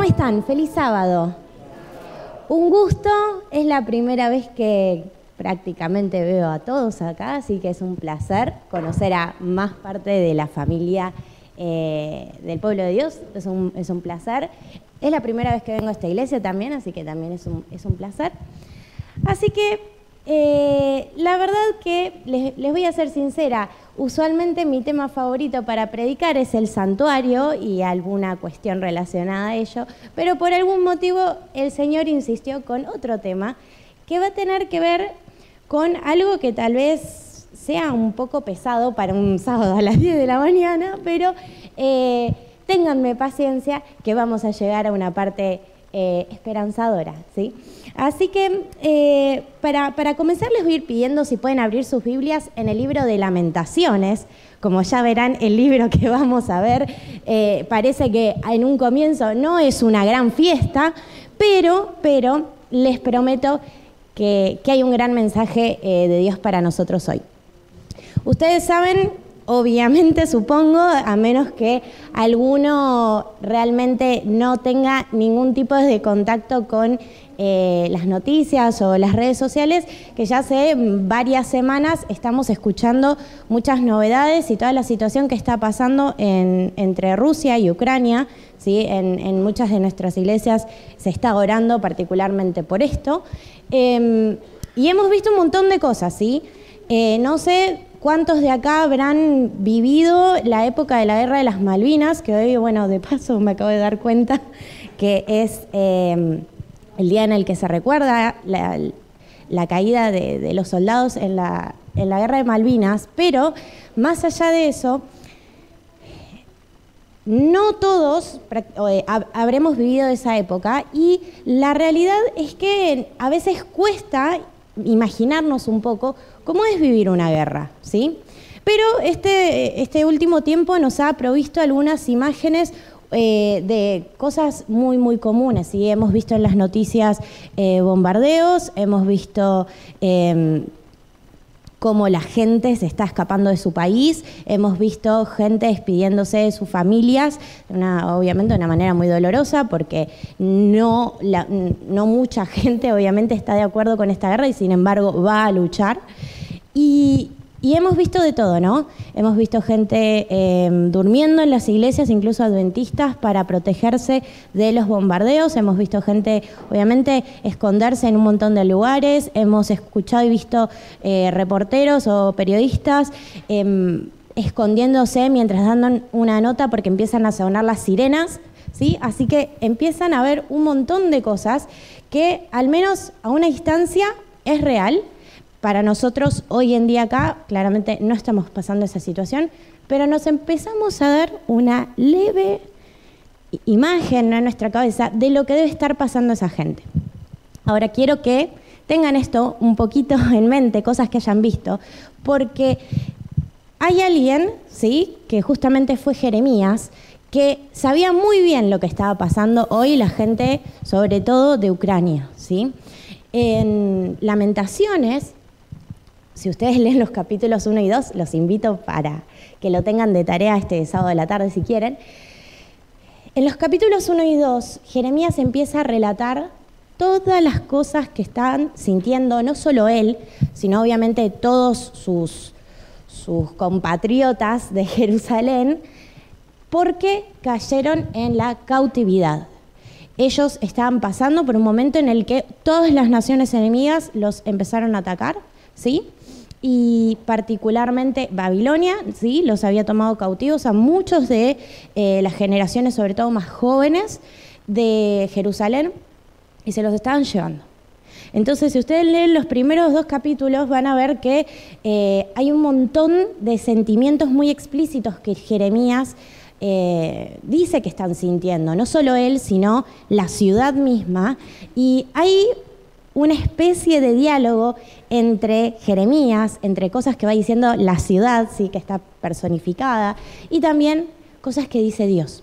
¿Cómo están? Feliz sábado. Un gusto, es la primera vez que prácticamente veo a todos acá, así que es un placer conocer a más parte de la familia eh, del pueblo de Dios, es un, es un, placer. Es la primera vez que vengo a esta iglesia también, así que también es un, es un placer. Así que eh, la verdad que les, les, voy a ser sincera, usualmente mi tema favorito para predicar es el santuario y alguna cuestión relacionada a ello, pero por algún motivo el Señor insistió con otro tema que va a tener que ver con algo que tal vez sea un poco pesado para un sábado a las 10 de la mañana, pero eh, ténganme paciencia que vamos a llegar a una parte eh, esperanzadora, ¿sí? Así que eh, para, para, comenzar les voy a ir pidiendo si pueden abrir sus Biblias en el libro de lamentaciones. Como ya verán, el libro que vamos a ver eh, parece que en un comienzo no es una gran fiesta, pero, pero les prometo que, que hay un gran mensaje eh, de Dios para nosotros hoy. Ustedes saben obviamente supongo, a menos que alguno realmente no tenga ningún tipo de contacto con eh, las noticias o las redes sociales, que ya hace varias semanas estamos escuchando muchas novedades y toda la situación que está pasando en, entre Rusia y Ucrania. ¿sí? En, muchas de nuestras iglesias se está orando particularmente por esto. Eh, y hemos visto un montón de cosas, ¿sí? Eh, no sé ¿Cuántos de acá habrán vivido la época de la Guerra de las Malvinas? Que hoy, bueno, de paso me acabo de dar cuenta que es eh, el día en el que se recuerda la, caída de, de, los soldados en la, en la Guerra de Malvinas. Pero, más allá de eso, no todos eh, habremos vivido esa época y la realidad es que a veces cuesta imaginarnos un poco cómo es vivir una guerra, ¿sí? Pero este, este último tiempo nos ha provisto algunas imágenes eh, de cosas muy, muy comunes. ¿sí? Hemos visto en las noticias eh, bombardeos, hemos visto eh, cómo la gente se está escapando de su país, hemos visto gente despidiéndose de sus familias, una, obviamente de una manera muy dolorosa, porque no, no mucha gente obviamente está de acuerdo con esta guerra y sin embargo va a luchar. Y, y hemos visto de todo, ¿no? Hemos visto gente eh, durmiendo en las iglesias, incluso adventistas, para protegerse de los bombardeos. Hemos visto gente, obviamente, esconderse en un montón de lugares. Hemos escuchado y visto eh, reporteros o periodistas eh, escondiéndose mientras dan una nota porque empiezan a sonar las sirenas. ¿sí? Así que empiezan a ver un montón de cosas que, al menos a una distancia, es real para nosotros hoy en día acá, claramente no estamos pasando esa situación, pero nos empezamos a dar una leve imagen en nuestra cabeza de lo que debe estar pasando esa gente. Ahora quiero que tengan esto un poquito en mente, cosas que hayan visto, porque hay alguien, ¿sí? que justamente fue Jeremías, que sabía muy bien lo que estaba pasando hoy la gente, sobre todo de Ucrania. ¿sí? En Lamentaciones, si ustedes leen los capítulos 1 y 2, los invito para que lo tengan de tarea este sábado de la tarde si quieren. En los capítulos 1 y 2, Jeremías empieza a relatar todas las cosas que están sintiendo, no solo él, sino obviamente todos sus, sus compatriotas de Jerusalén, porque cayeron en la cautividad. Ellos estaban pasando por un momento en el que todas las naciones enemigas los empezaron a atacar, ¿sí? y particularmente Babilonia, sí, los había tomado cautivos a muchos de eh, las generaciones, sobre todo más jóvenes, de Jerusalén, y se los estaban llevando. Entonces, si ustedes leen los primeros dos capítulos, van a ver que eh, hay un montón de sentimientos muy explícitos que Jeremías eh, dice que están sintiendo, no solo él, sino la ciudad misma. Y hay una especie de diálogo entre Jeremías, entre cosas que va diciendo la ciudad, sí, que está personificada, y también cosas que dice Dios.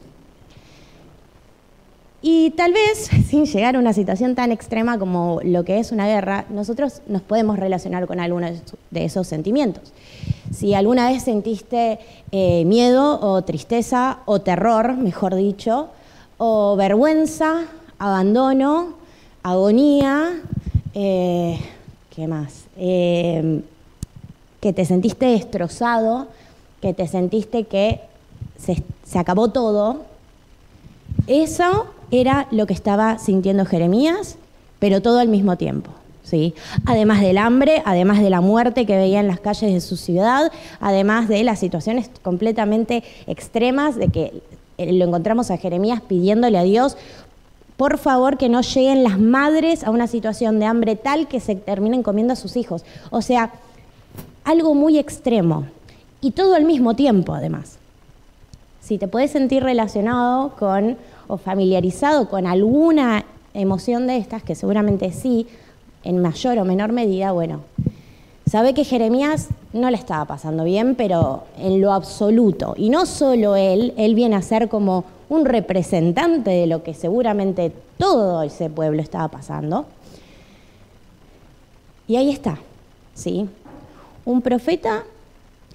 Y tal vez, sin llegar a una situación tan extrema como lo que es una guerra, nosotros nos podemos relacionar con algunos de esos sentimientos. Si alguna vez sentiste eh, miedo o tristeza o terror, mejor dicho, o vergüenza, abandono, agonía, eh, ¿qué más? Eh, que te sentiste destrozado, que te sentiste que se, se acabó todo. Eso era lo que estaba sintiendo Jeremías, pero todo al mismo tiempo. ¿sí? Además del hambre, además de la muerte que veía en las calles de su ciudad, además de las situaciones completamente extremas de que eh, lo encontramos a Jeremías pidiéndole a Dios, por favor que no lleguen las madres a una situación de hambre tal que se terminen comiendo a sus hijos. O sea, algo muy extremo y todo al mismo tiempo además. Si te puedes sentir relacionado con o familiarizado con alguna emoción de estas, que seguramente sí, en mayor o menor medida, bueno, sabe que Jeremías no le estaba pasando bien, pero en lo absoluto. Y no solo él, él viene a ser como un representante de lo que seguramente todo ese pueblo estaba pasando. Y ahí está, ¿sí? Un profeta,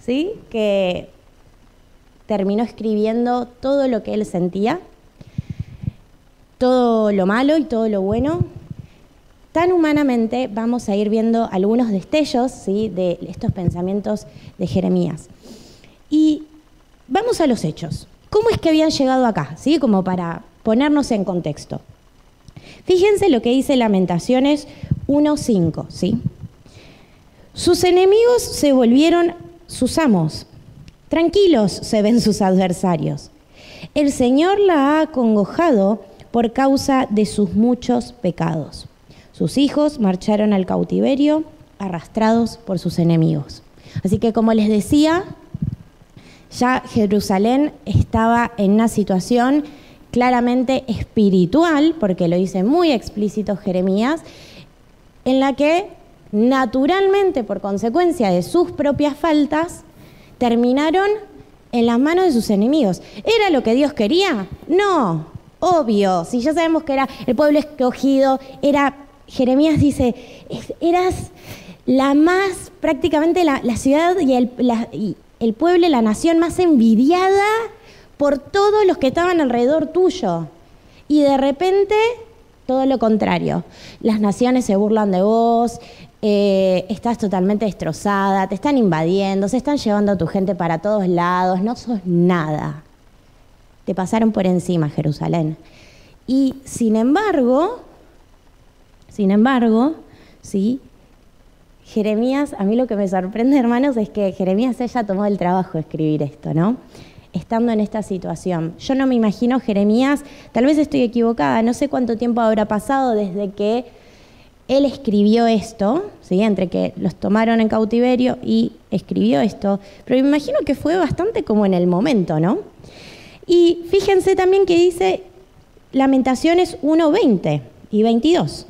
¿sí? Que terminó escribiendo todo lo que él sentía, todo lo malo y todo lo bueno, tan humanamente vamos a ir viendo algunos destellos ¿sí? de estos pensamientos de Jeremías. Y vamos a los hechos. ¿Cómo es que habían llegado acá? ¿Sí? Como para ponernos en contexto. Fíjense lo que dice Lamentaciones 1.5. ¿sí? Sus enemigos se volvieron sus amos. Tranquilos se ven sus adversarios. El Señor la ha acongojado por causa de sus muchos pecados. Sus hijos marcharon al cautiverio arrastrados por sus enemigos. Así que como les decía, ya Jerusalén estaba en una situación claramente espiritual, porque lo dice muy explícito Jeremías, en la que naturalmente, por consecuencia de sus propias faltas, terminaron en las manos de sus enemigos. ¿Era lo que Dios quería? No, obvio. Si ya sabemos que era el pueblo escogido, era Jeremías dice, eras la más, prácticamente la, ciudad y el, y el pueblo, la nación más envidiada por todos los que estaban alrededor tuyo. Y de repente, todo lo contrario. Las naciones se burlan de vos, eh, estás totalmente destrozada, te están invadiendo, se están llevando a tu gente para todos lados, no sos nada. Te pasaron por encima, Jerusalén. Y sin embargo, sin embargo, ¿sí? Jeremías, a mí lo que me sorprende, hermanos, es que Jeremías ella tomó el trabajo de escribir esto, ¿no? Estando en esta situación. Yo no me imagino Jeremías, tal vez estoy equivocada, no sé cuánto tiempo habrá pasado desde que él escribió esto, ¿sí? entre que los tomaron en cautiverio y escribió esto, pero me imagino que fue bastante como en el momento, ¿no? Y fíjense también que dice Lamentaciones 1.20 y 22.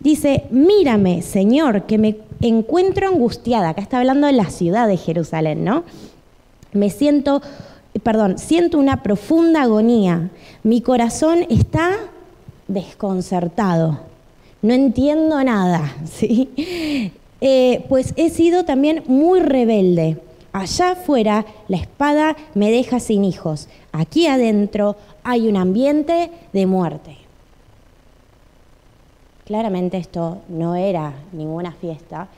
Dice, mírame, Señor, que me encuentro angustiada. Acá está hablando de la ciudad de Jerusalén, ¿no? Me siento, perdón, siento una profunda agonía. Mi corazón está desconcertado. No entiendo nada, ¿sí? Eh, pues he sido también muy rebelde. Allá afuera la espada me deja sin hijos. Aquí adentro hay un ambiente de muerte. Claramente esto no era ninguna fiesta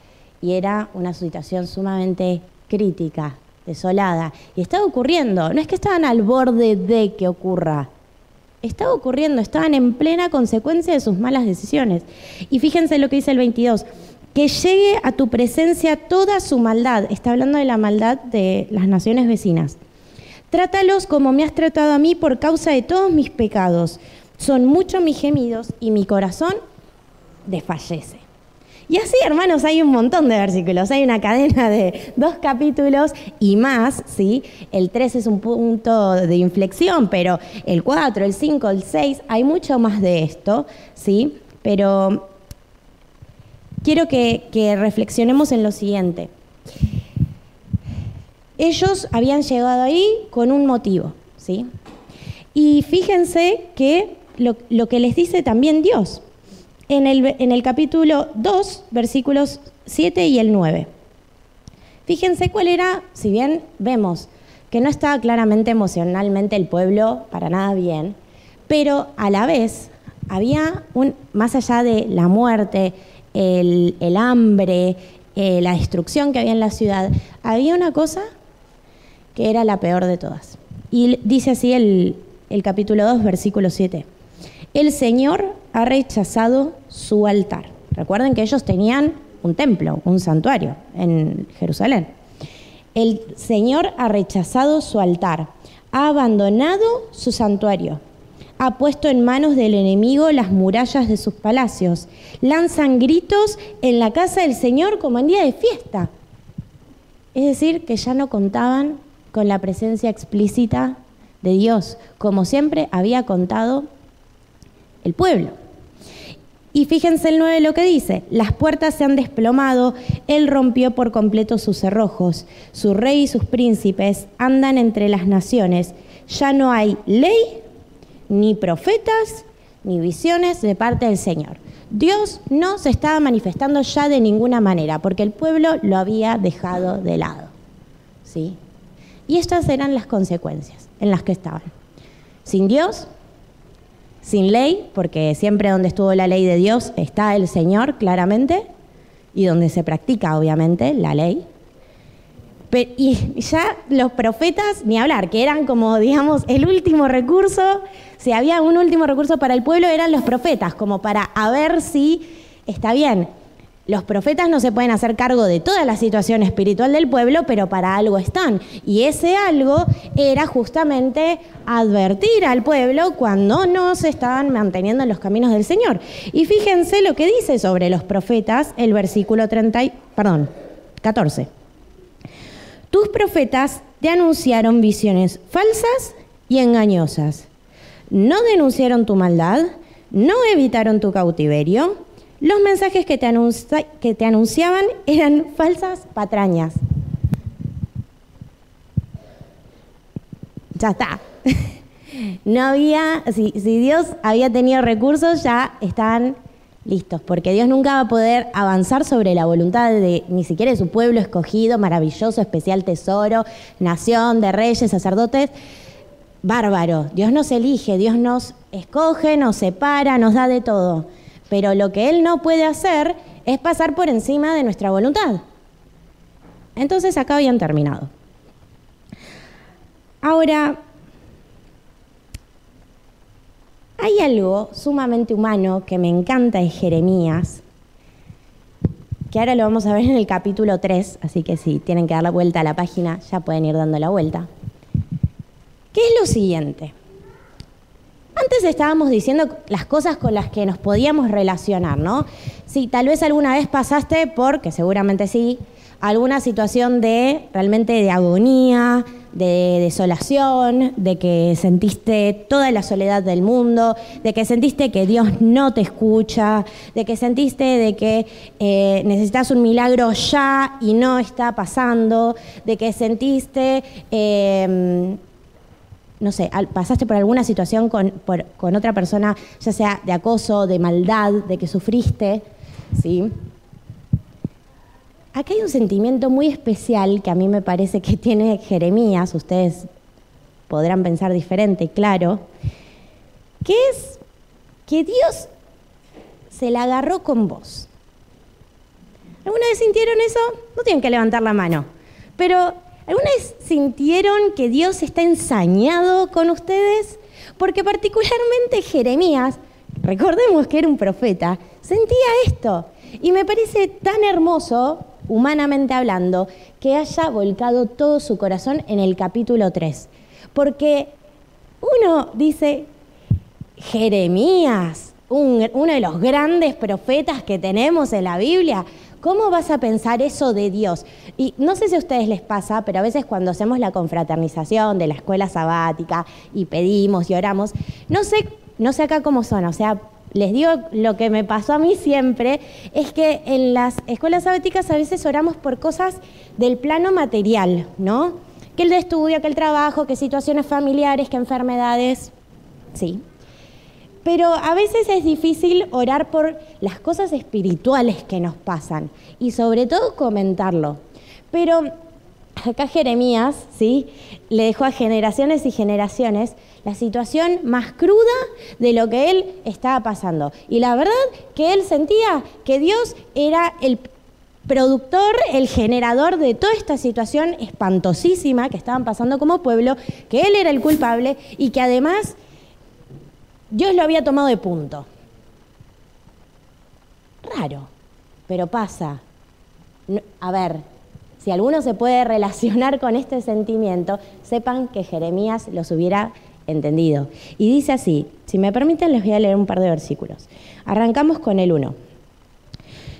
y era una situación sumamente crítica, desolada. Y estaba ocurriendo, no es que estaban al borde de que ocurra, estaba ocurriendo, estaban en plena consecuencia de sus malas decisiones. Y fíjense lo que dice el 22, que llegue a tu presencia toda su maldad, está hablando de la maldad de las naciones vecinas. Trátalos como me has tratado a mí por causa de todos mis pecados. Son muchos mis gemidos y mi corazón desfallece. Y así, hermanos, hay un montón de versículos. Hay una cadena de dos capítulos y más, ¿sí? El 3 es un punto de inflexión, pero el 4, el 5, el 6, hay mucho más de esto, ¿sí? Pero quiero que, que reflexionemos en lo siguiente. Ellos habían llegado ahí con un motivo, ¿sí? Y fíjense que lo, lo que les dice también Dios en el, capítulo 2, versículos 7 y el 9. Fíjense cuál era, si bien vemos que no estaba claramente emocionalmente el pueblo para nada bien, Pero a la vez había un, más allá de la muerte, el, hambre, eh, la destrucción que había en la ciudad, había una cosa que era la peor de todas. Y dice así el, el capítulo 2, versículo 7. El Señor ha rechazado su altar. Recuerden que ellos tenían un templo, un santuario en Jerusalén. El Señor ha rechazado su altar, ha abandonado su santuario, ha puesto en manos del enemigo las murallas de sus palacios, lanzan gritos en la casa del Señor como en día de fiesta. Es decir, que ya no contaban con la presencia explícita de Dios, como siempre había contado el pueblo. Y fíjense el 9 lo que dice, las puertas se han desplomado, él rompió por completo sus cerrojos, su rey y sus príncipes andan entre las naciones, ya no hay ley, ni profetas, ni visiones de parte del Señor. Dios no se estaba manifestando ya de ninguna manera, porque el pueblo lo había dejado de lado. ¿Sí? Y estas eran las consecuencias en las que estaban. Sin Dios, sin ley, porque siempre donde estuvo la ley de Dios está el Señor, claramente, y donde se practica, obviamente, la ley. y ya los profetas, ni hablar, que eran como, digamos, el último recurso, si había un último recurso para el pueblo, eran los profetas, como para a ver si está bien, los profetas no se pueden hacer cargo de toda la situación espiritual del pueblo, pero para algo están. Y ese algo era justamente advertir al pueblo cuando no se estaban manteniendo en los caminos del Señor. Y fíjense lo que dice sobre los profetas el versículo 30, perdón, 14. Tus profetas te anunciaron visiones falsas y engañosas. No denunciaron tu maldad, no evitaron tu cautiverio los mensajes que te, anunciaban eran falsas patrañas. Ya está. No había, si, si Dios había tenido recursos, ya están listos, porque Dios nunca va a poder avanzar sobre la voluntad de ni siquiera de su pueblo escogido, maravilloso, especial tesoro, nación de reyes, sacerdotes. Bárbaro, Dios nos elige, Dios nos escoge, nos separa, nos da de todo pero lo que Él no puede hacer es pasar por encima de nuestra voluntad. Entonces acá habían terminado. Ahora, hay algo sumamente humano que me encanta de Jeremías, que ahora lo vamos a ver en el capítulo 3, así que si tienen que dar la vuelta a la página, ya pueden ir dando la vuelta. ¿Qué es lo siguiente? Antes estábamos diciendo las cosas con las que nos podíamos relacionar, ¿no? Sí, tal vez alguna vez pasaste por, que seguramente sí, alguna situación de realmente de agonía, de desolación, de que sentiste toda la soledad del mundo, de que sentiste que Dios no te escucha, de que sentiste de que eh, necesitas un milagro ya y no está pasando, de que sentiste eh, no sé, pasaste por alguna situación con, otra persona, ya sea de acoso, de maldad, de que sufriste, ¿sí? Aquí hay un sentimiento muy especial que a mí me parece que tiene Jeremías, ustedes podrán pensar diferente, claro, que es que Dios se la agarró con vos. ¿Alguna vez sintieron eso? No tienen que levantar la mano. Pero ¿Alguna vez sintieron que Dios está ensañado con ustedes? Porque particularmente Jeremías, recordemos que era un profeta, sentía esto. Y me parece tan hermoso, humanamente hablando, que haya volcado todo su corazón en el capítulo 3. Porque uno dice, Jeremías, uno de los grandes profetas que tenemos en la Biblia, ¿Cómo vas a pensar eso de Dios? Y no sé si a ustedes les pasa, pero a veces cuando hacemos la confraternización de la escuela sabática y pedimos y oramos, no sé, no sé acá cómo son, o sea, les digo lo que me pasó a mí siempre, es que en las escuelas sabáticas a veces oramos por cosas del plano material, ¿no? Que el de estudio, que el trabajo, que situaciones familiares, que enfermedades, sí. Pero a veces es difícil orar por las cosas espirituales que nos pasan y sobre todo comentarlo. Pero acá Jeremías, ¿sí? Le dejó a generaciones y generaciones la situación más cruda de lo que él estaba pasando. Y la verdad que él sentía que Dios era el productor, el generador de toda esta situación espantosísima que estaban pasando como pueblo, que él era el culpable y que además Dios lo había tomado de punto. Raro, pero pasa. A ver, si alguno se puede relacionar con este sentimiento, sepan que Jeremías los hubiera entendido. Y dice así, si me permiten les voy a leer un par de versículos. Arrancamos con el 1.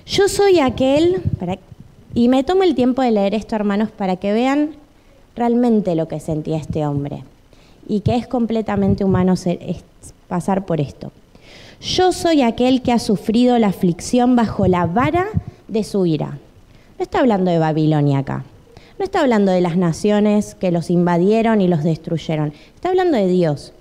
Yo soy aquel, y me tomo el tiempo de leer esto, hermanos, para que vean realmente lo que sentía este hombre y que es completamente humano pasar por esto. Yo soy aquel que ha sufrido la aflicción bajo la vara de su ira. No está hablando de Babilonia acá. No está hablando de las naciones que los invadieron y los destruyeron. Está hablando de Dios.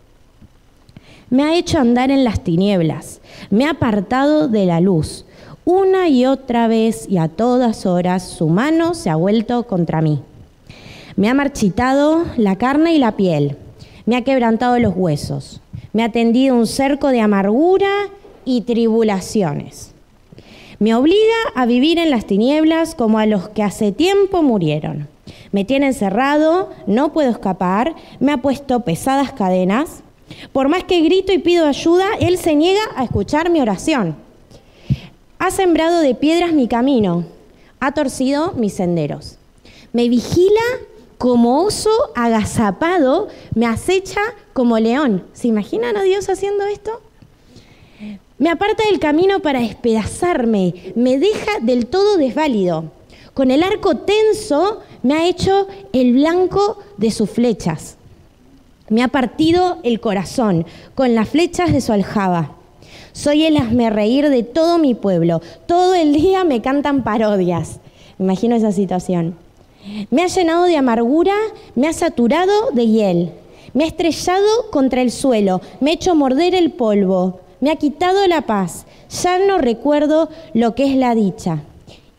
Me ha hecho andar en las tinieblas. Me ha apartado de la luz. Una y otra vez y a todas horas su mano se ha vuelto contra mí. Me ha marchitado la carne y la piel. Me ha quebrantado los huesos. Me ha tendido un cerco de amargura y tribulaciones. Me obliga a vivir en las tinieblas como a los que hace tiempo murieron. Me tiene encerrado, no puedo escapar, me ha puesto pesadas cadenas. Por más que grito y pido ayuda, Él se niega a escuchar mi oración. Ha sembrado de piedras mi camino, ha torcido mis senderos. Me vigila como oso agazapado, me acecha como león. ¿Se imaginan a Dios haciendo esto? Me aparta del camino para despedazarme, me deja del todo desválido. Con el arco tenso me ha hecho el blanco de sus flechas. Me ha partido el corazón con las flechas de su aljaba. Soy el hazme reír de todo mi pueblo. Todo el día me cantan parodias. Me imagino esa situación. Me ha llenado de amargura, me ha saturado de hiel. Me ha estrellado contra el suelo, me ha hecho morder el polvo me ha quitado la paz, ya no recuerdo lo que es la dicha.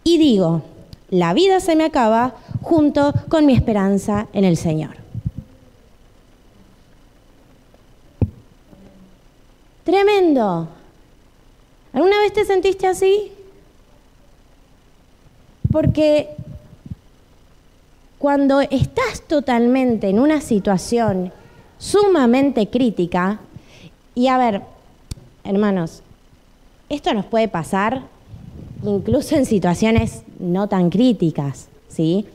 Y digo, la vida se me acaba junto con mi esperanza en el Señor. Tremendo. ¿Alguna vez te sentiste así? Porque cuando estás totalmente en una situación sumamente crítica, y a ver, hermanos, esto nos puede pasar incluso en situaciones no tan críticas, ¿sí?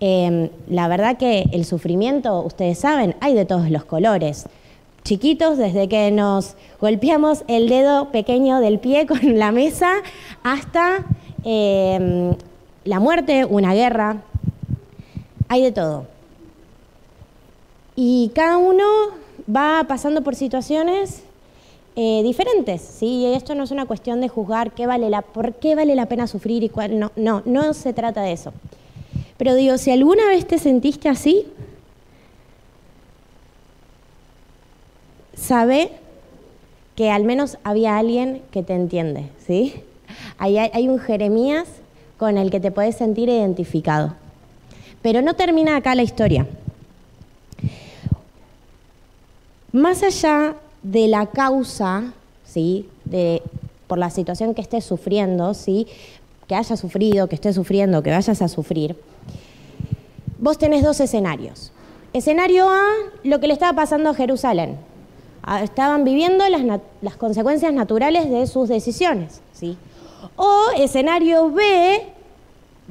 Em, la verdad que el sufrimiento, ustedes saben, hay de todos los colores. Chiquitos, desde que nos golpeamos el dedo pequeño del pie con la mesa, hasta em, la muerte, una guerra, hay de todo. Y cada uno va pasando por situaciones eh, diferentes, ¿sí? Esto no es una cuestión de juzgar qué vale la, por qué vale la pena sufrir y cuál no, no, no se trata de eso. Pero digo, si alguna vez te sentiste así, sabe que al menos había alguien que te entiende, ¿sí? Hay, hay un Jeremías con el que te puedes sentir identificado. Pero no termina acá la historia. Más allá de la causa, ¿sí? De, por la situación que estés sufriendo, ¿sí? que hayas sufrido, que estés sufriendo, que vayas a sufrir, vos tenés dos escenarios. Escenario A, lo que le estaba pasando a Jerusalén. Ah, estaban viviendo las, las consecuencias naturales de sus decisiones. ¿sí? O escenario B,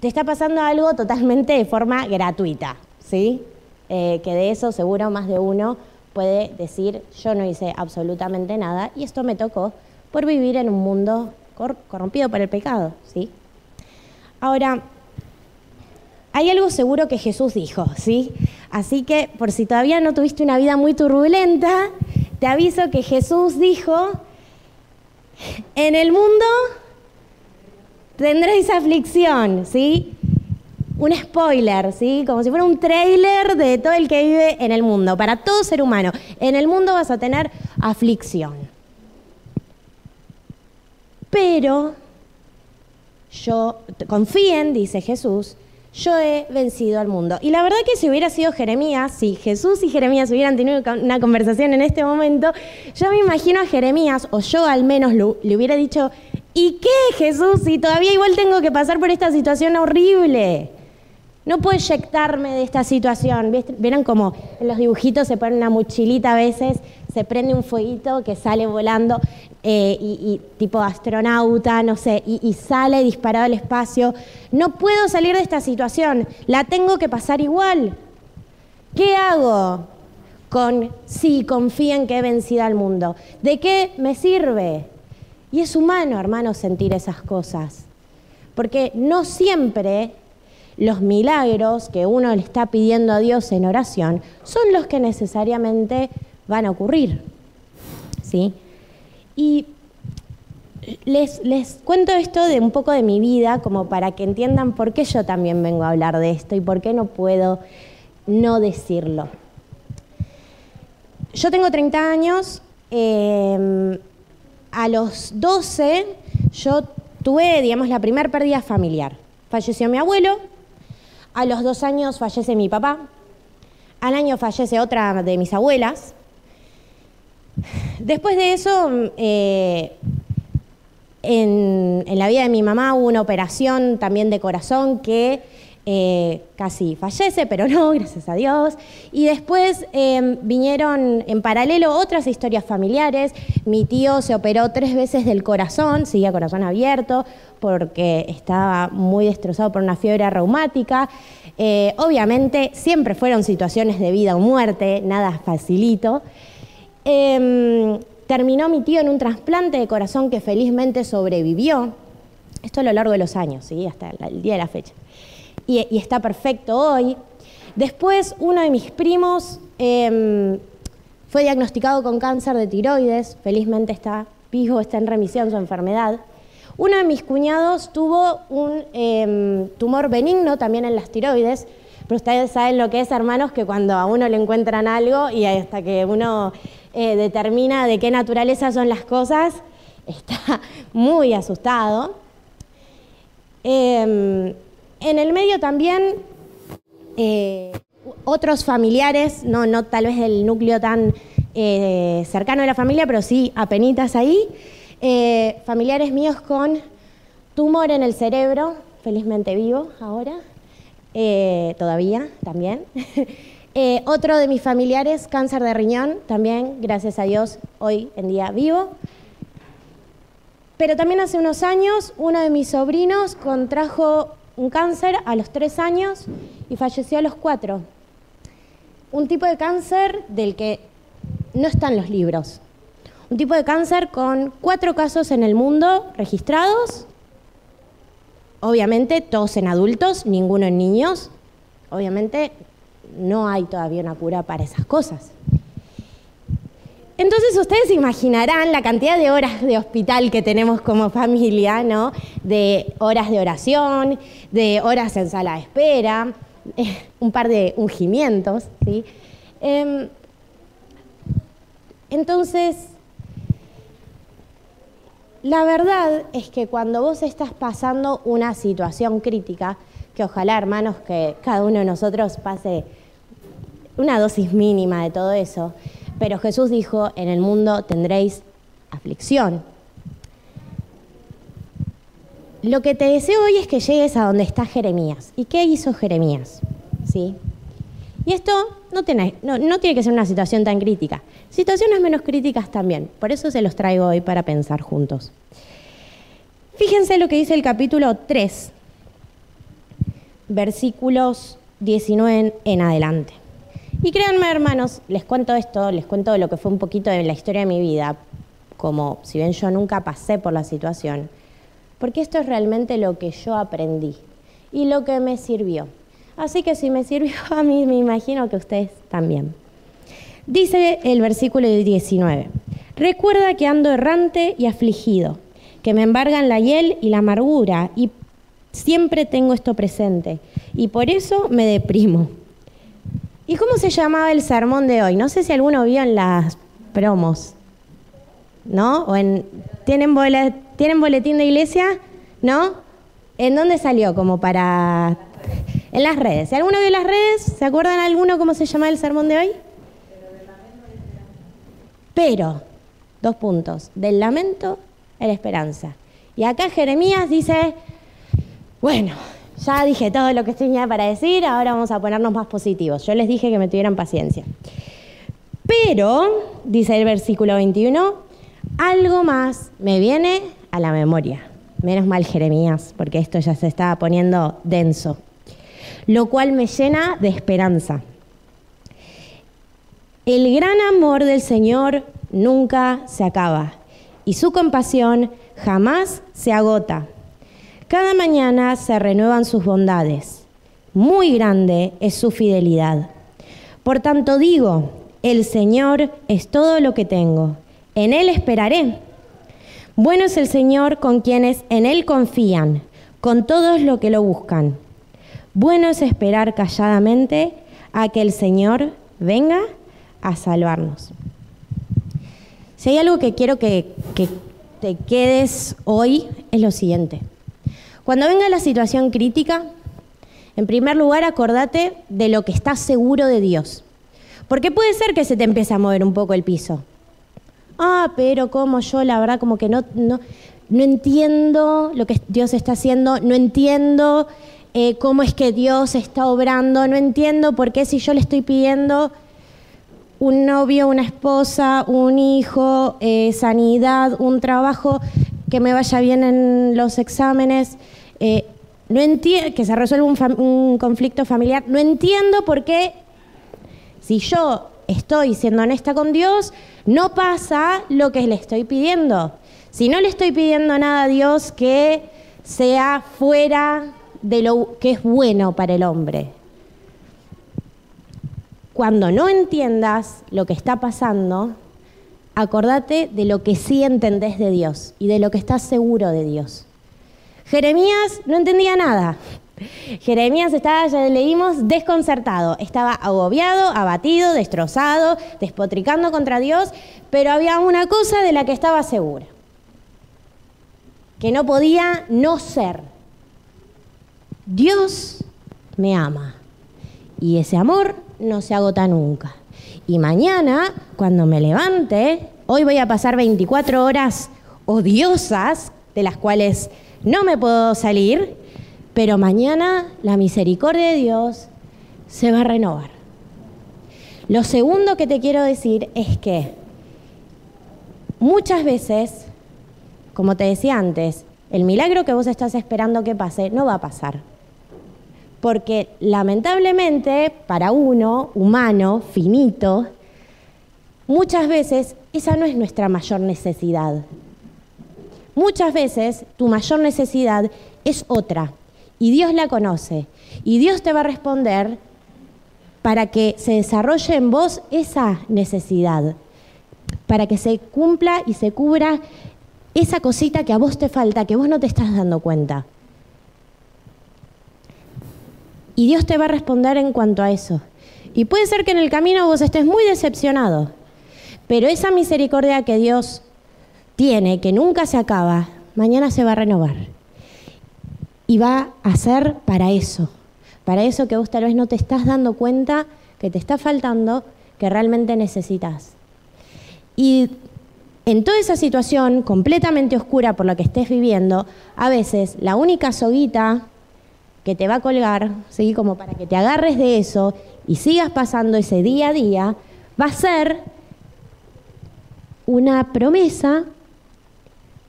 te está pasando algo totalmente de forma gratuita. ¿sí? Eh, que de eso seguro más de uno puede decir yo no hice absolutamente nada y esto me tocó por vivir en un mundo corrompido por el pecado, ¿sí? Ahora, hay algo seguro que Jesús dijo, ¿sí? Así que por si todavía no tuviste una vida muy turbulenta, te aviso que Jesús dijo, en el mundo tendréis aflicción, ¿sí? un spoiler, ¿sí? Como si fuera un trailer de todo el que vive en el mundo, para todo ser humano. En el mundo vas a tener aflicción. Pero yo, confíen, dice Jesús, yo he vencido al mundo. Y la verdad que si hubiera sido Jeremías, si Jesús y Jeremías hubieran tenido una conversación en este momento, yo me imagino a Jeremías, o yo al menos le hubiera dicho, ¿y qué Jesús si todavía igual tengo que pasar por esta situación horrible? No puedo eyectarme de esta situación. ¿Vieron como en los dibujitos se pone una mochilita a veces, se prende un fueguito que sale volando eh, y, tipo astronauta, no sé, y, sale disparado al espacio? No puedo salir de esta situación, la tengo que pasar igual. ¿Qué hago con si confíen que he vencido al mundo? ¿De qué me sirve? Y es humano, hermanos, sentir esas cosas. Porque no siempre los milagros que uno le está pidiendo a Dios en oración son los que necesariamente van a ocurrir. ¿Sí? Y les, les, cuento esto de un poco de mi vida, como para que entiendan por qué yo también vengo a hablar de esto y por qué no puedo no decirlo. Yo tengo 30 años, em, a los 12 yo tuve, digamos, la primera pérdida familiar. Falleció mi abuelo, a los dos años fallece mi papá. Al año fallece otra de mis abuelas. Después de eso, eh, en, la vida de mi mamá hubo una operación también de corazón que eh, casi fallece, pero no, gracias a Dios. Y después em, vinieron en paralelo otras historias familiares. Mi tío se operó tres veces del corazón, seguía corazón abierto, porque estaba muy destrozado por una fiebre reumática. Eh, obviamente siempre fueron situaciones de vida o muerte, nada facilito. Em, terminó mi tío en un trasplante de corazón que felizmente sobrevivió. Esto a lo largo de los años, ¿sí? hasta el día de la fecha y, está perfecto hoy. Después, uno de mis primos em, fue diagnosticado con cáncer de tiroides, felizmente está vivo, está en remisión su enfermedad. Uno de mis cuñados tuvo un em, tumor benigno también en las tiroides, pero ustedes saben lo que es, hermanos, que cuando a uno le encuentran algo y hasta que uno eh, determina de qué naturaleza son las cosas, está muy asustado. Em, en el medio también eh, otros familiares, no, no tal vez del núcleo tan eh, cercano de la familia, pero sí apenitas ahí, eh, familiares míos con tumor en el cerebro, felizmente vivo ahora, todavía también. otro de mis familiares, cáncer de riñón, también, gracias a Dios, hoy en día vivo. Pero también hace unos años uno de mis sobrinos contrajo un cáncer a los tres años y falleció a los cuatro. Un tipo de cáncer del que no están los libros. Un tipo de cáncer con cuatro casos en el mundo registrados. Obviamente todos en adultos, ninguno en niños. Obviamente no hay todavía una cura para esas cosas. Entonces ustedes imaginarán la cantidad de horas de hospital que tenemos como familia, ¿no? De horas de oración, de horas en sala de espera, eh, un par de ungimientos, ¿sí? Em, entonces, la verdad es que cuando vos estás pasando una situación crítica, que ojalá, hermanos, que cada uno de nosotros pase una dosis mínima de todo eso, pero Jesús dijo, en el mundo tendréis aflicción. Lo que te deseo hoy es que llegues a donde está Jeremías. ¿Y qué hizo Jeremías? ¿Sí? Y esto no tiene, no, tiene que ser una situación tan crítica. Situaciones menos críticas también. Por eso se los traigo hoy para pensar juntos. Fíjense lo que dice el capítulo 3, versículos 19 en adelante. Y créanme, hermanos, les cuento esto, les cuento lo que fue un poquito de la historia de mi vida, como si bien yo nunca pasé por la situación, porque esto es realmente lo que yo aprendí y lo que me sirvió. Así que si me sirvió a mí, me imagino que ustedes también. Dice el versículo 19, recuerda que ando errante y afligido, que me embargan la hiel y la amargura, y siempre tengo esto presente, y por eso me deprimo. ¿Y cómo se llamaba el sermón de hoy? No sé si alguno vio en las promos, ¿no? O en, ¿tienen, ¿Tienen boletín de iglesia? ¿No? ¿En dónde salió? Como para... En las redes. Si alguno vio las redes, ¿se acuerdan alguno cómo se llama el sermón de hoy? Pero, dos puntos, del lamento a la esperanza. Y acá Jeremías dice, bueno, ya dije todo lo que tenía para decir, ahora vamos a ponernos más positivos. Yo les dije que me tuvieran paciencia. Pero, dice el versículo 21, algo más me viene a la memoria. Menos mal Jeremías, porque esto ya se estaba poniendo denso. Lo cual me llena de esperanza. El gran amor del Señor nunca se acaba y su compasión jamás se agota. Cada mañana se renuevan sus bondades. Muy grande es su fidelidad. Por tanto digo, el Señor es todo lo que tengo. En Él esperaré. Bueno es el Señor con quienes en Él confían, con todos los que lo buscan. Bueno es esperar calladamente a que el Señor venga a salvarnos. Si hay algo que quiero que, te quedes hoy, es lo siguiente. Cuando venga la situación crítica, en primer lugar acordate de lo que estás seguro de Dios. Porque puede ser que se te empiece a mover un poco el piso. Ah, pero como yo, la verdad, como que no, no, no entiendo lo que Dios está haciendo, no entiendo eh, cómo es que Dios está obrando, no entiendo por qué si yo le estoy pidiendo un novio, una esposa, un hijo, eh, sanidad, un trabajo, que me vaya bien en los exámenes, eh, que se resuelva un, un conflicto familiar, no entiendo por qué si yo estoy siendo honesta con Dios, no pasa lo que le estoy pidiendo. Si no le estoy pidiendo nada a Dios que sea fuera de lo que es bueno para el hombre. Cuando no entiendas lo que está pasando, acordate de lo que sí entendés de Dios y de lo que estás seguro de Dios. Jeremías no entendía nada. Jeremías estaba, ya leímos, desconcertado, estaba agobiado, abatido, destrozado, despotricando contra Dios, pero había una cosa de la que estaba segura, que no podía no ser. Dios me ama y ese amor no se agota nunca. Y mañana, cuando me levante, hoy voy a pasar 24 horas odiosas, de las cuales no me puedo salir, pero mañana la misericordia de Dios se va a renovar. Lo segundo que te quiero decir es que muchas veces, como te decía antes, el milagro que vos estás esperando que pase no va a pasar porque lamentablemente para uno, humano, finito, muchas veces esa no es nuestra mayor necesidad. Muchas veces tu mayor necesidad es otra y Dios la conoce y Dios te va a responder para que se desarrolle en vos esa necesidad, para que se cumpla y se cubra esa cosita que a vos te falta, que vos no te estás dando cuenta. Y Dios te va a responder en cuanto a eso. Y puede ser que en el camino vos estés muy decepcionado, pero esa misericordia que Dios tiene, que nunca se acaba, mañana se va a renovar. Y va a ser para eso, para eso que vos tal vez no te estás dando cuenta que te está faltando, que realmente necesitas. Y en toda esa situación completamente oscura por la que estés viviendo, a veces la única soguita que te va a colgar, ¿sí? como para que te agarres de eso y sigas pasando ese día a día, va a ser una promesa,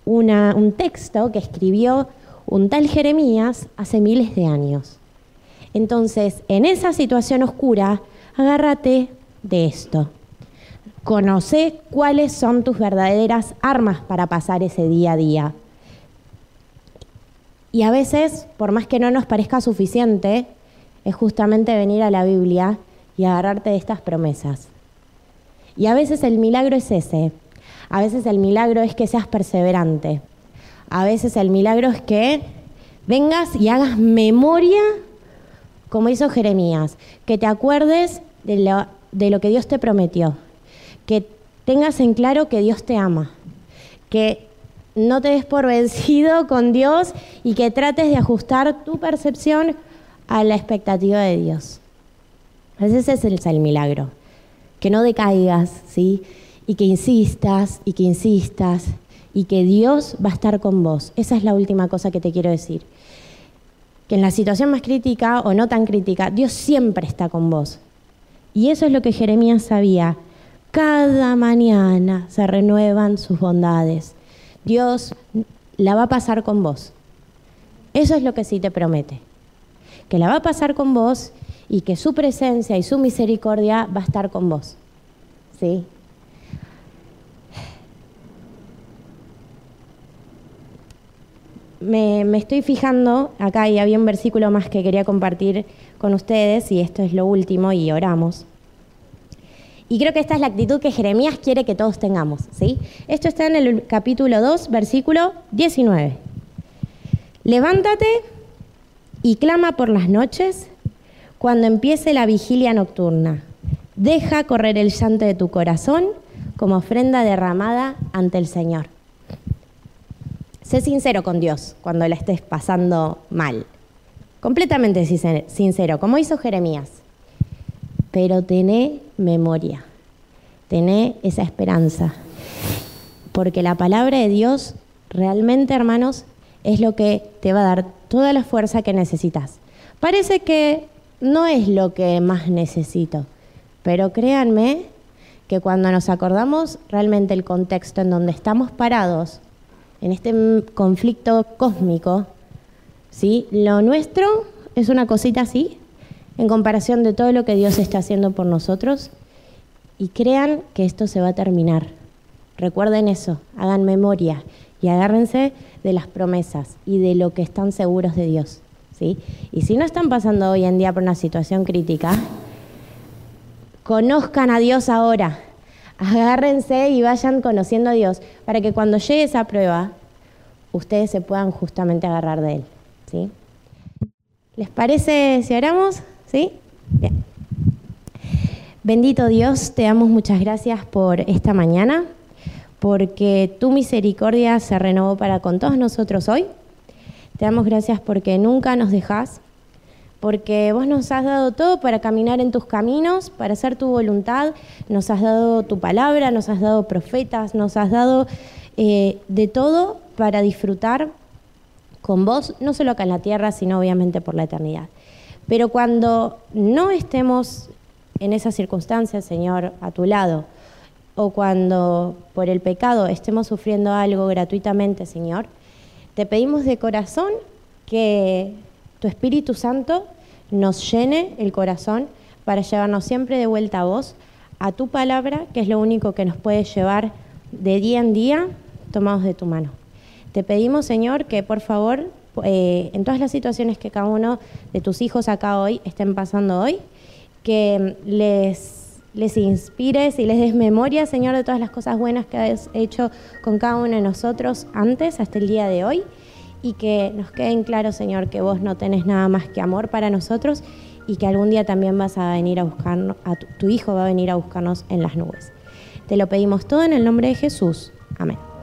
un texto que escribió un tal Jeremías hace miles de años. Entonces, en esa situación oscura, agárrate de esto. Conoce cuáles son tus verdaderas armas para pasar ese día a día. Y a veces, por más que no nos parezca suficiente, es justamente venir a la Biblia y agarrarte de estas promesas. Y a veces el milagro es ese. A veces el milagro es que seas perseverante. A veces el milagro es que vengas y hagas memoria, como hizo Jeremías, que te acuerdes de lo, de lo que Dios te prometió, que tengas en claro que Dios te ama, que no te des por vencido con Dios y que trates de ajustar tu percepción a la expectativa de Dios. Ese es el, el milagro. Que no decaigas, ¿sí? Y que insistas y que insistas y que Dios va a estar con vos. Esa es la última cosa que te quiero decir. Que en la situación más crítica o no tan crítica, Dios siempre está con vos. Y eso es lo que Jeremías sabía. Cada mañana se renuevan sus bondades. Dios la va a pasar con vos. Eso es lo que sí te promete. Que la va a pasar con vos y que su presencia y su misericordia va a estar con vos. ¿Sí? Me, estoy fijando acá y había un versículo más que quería compartir con ustedes y esto es lo último y oramos. Y creo que esta es la actitud que Jeremías quiere que todos tengamos, ¿sí? Esto está en el capítulo 2, versículo 19. Levántate y clama por las noches cuando empiece la vigilia nocturna. Deja correr el llanto de tu corazón como ofrenda derramada ante el Señor. Sé sincero con Dios cuando la estés pasando mal. Completamente sincero, como hizo Jeremías. Pero tené memoria, tené esa esperanza. Porque la palabra de Dios realmente, hermanos, es lo que te va a dar toda la fuerza que necesitas. Parece que no es lo que más necesito, pero créanme que cuando nos acordamos realmente el contexto en donde estamos parados, en este conflicto cósmico, ¿sí? lo nuestro es una cosita así, en comparación de todo lo que Dios está haciendo por nosotros, y crean que esto se va a terminar. Recuerden eso, hagan memoria y agárrense de las promesas y de lo que están seguros de Dios. ¿sí? Y si no están pasando hoy en día por una situación crítica, conozcan a Dios ahora. Agárrense y vayan conociendo a Dios para que cuando llegue esa prueba, ustedes se puedan justamente agarrar de Él. ¿sí? ¿Les parece si oramos? Bendito Dios, te damos muchas gracias por esta mañana porque tu misericordia se renovó para con todos nosotros hoy. Te damos gracias porque nunca nos dejas, porque vos nos has dado todo para caminar en tus caminos, para hacer tu voluntad, nos has dado tu palabra, nos has dado profetas, nos has dado eh, de todo para disfrutar con vos, no solo acá en la tierra, sino obviamente por la eternidad. Pero cuando no estemos en esas circunstancias, Señor, a tu lado, o cuando por el pecado estemos sufriendo algo gratuitamente, Señor, te pedimos de corazón que tu Espíritu Santo nos llene el corazón para llevarnos siempre de vuelta a vos, a tu palabra, que es lo único que nos puede llevar de día en día tomados de tu mano. Te pedimos, Señor, que por favor, eh, en todas las situaciones que cada uno de tus hijos acá hoy estén pasando hoy, que les les inspires y les des memoria, Señor, de todas las cosas buenas que has hecho con cada uno de nosotros antes, hasta el día de hoy, y que nos queden claros, Señor, que vos no tenés nada más que amor para nosotros y que algún día también vas a venir a buscarnos, a tu, tu Hijo va a venir a buscarnos en las nubes. Te lo pedimos todo en el nombre de Jesús. Amén.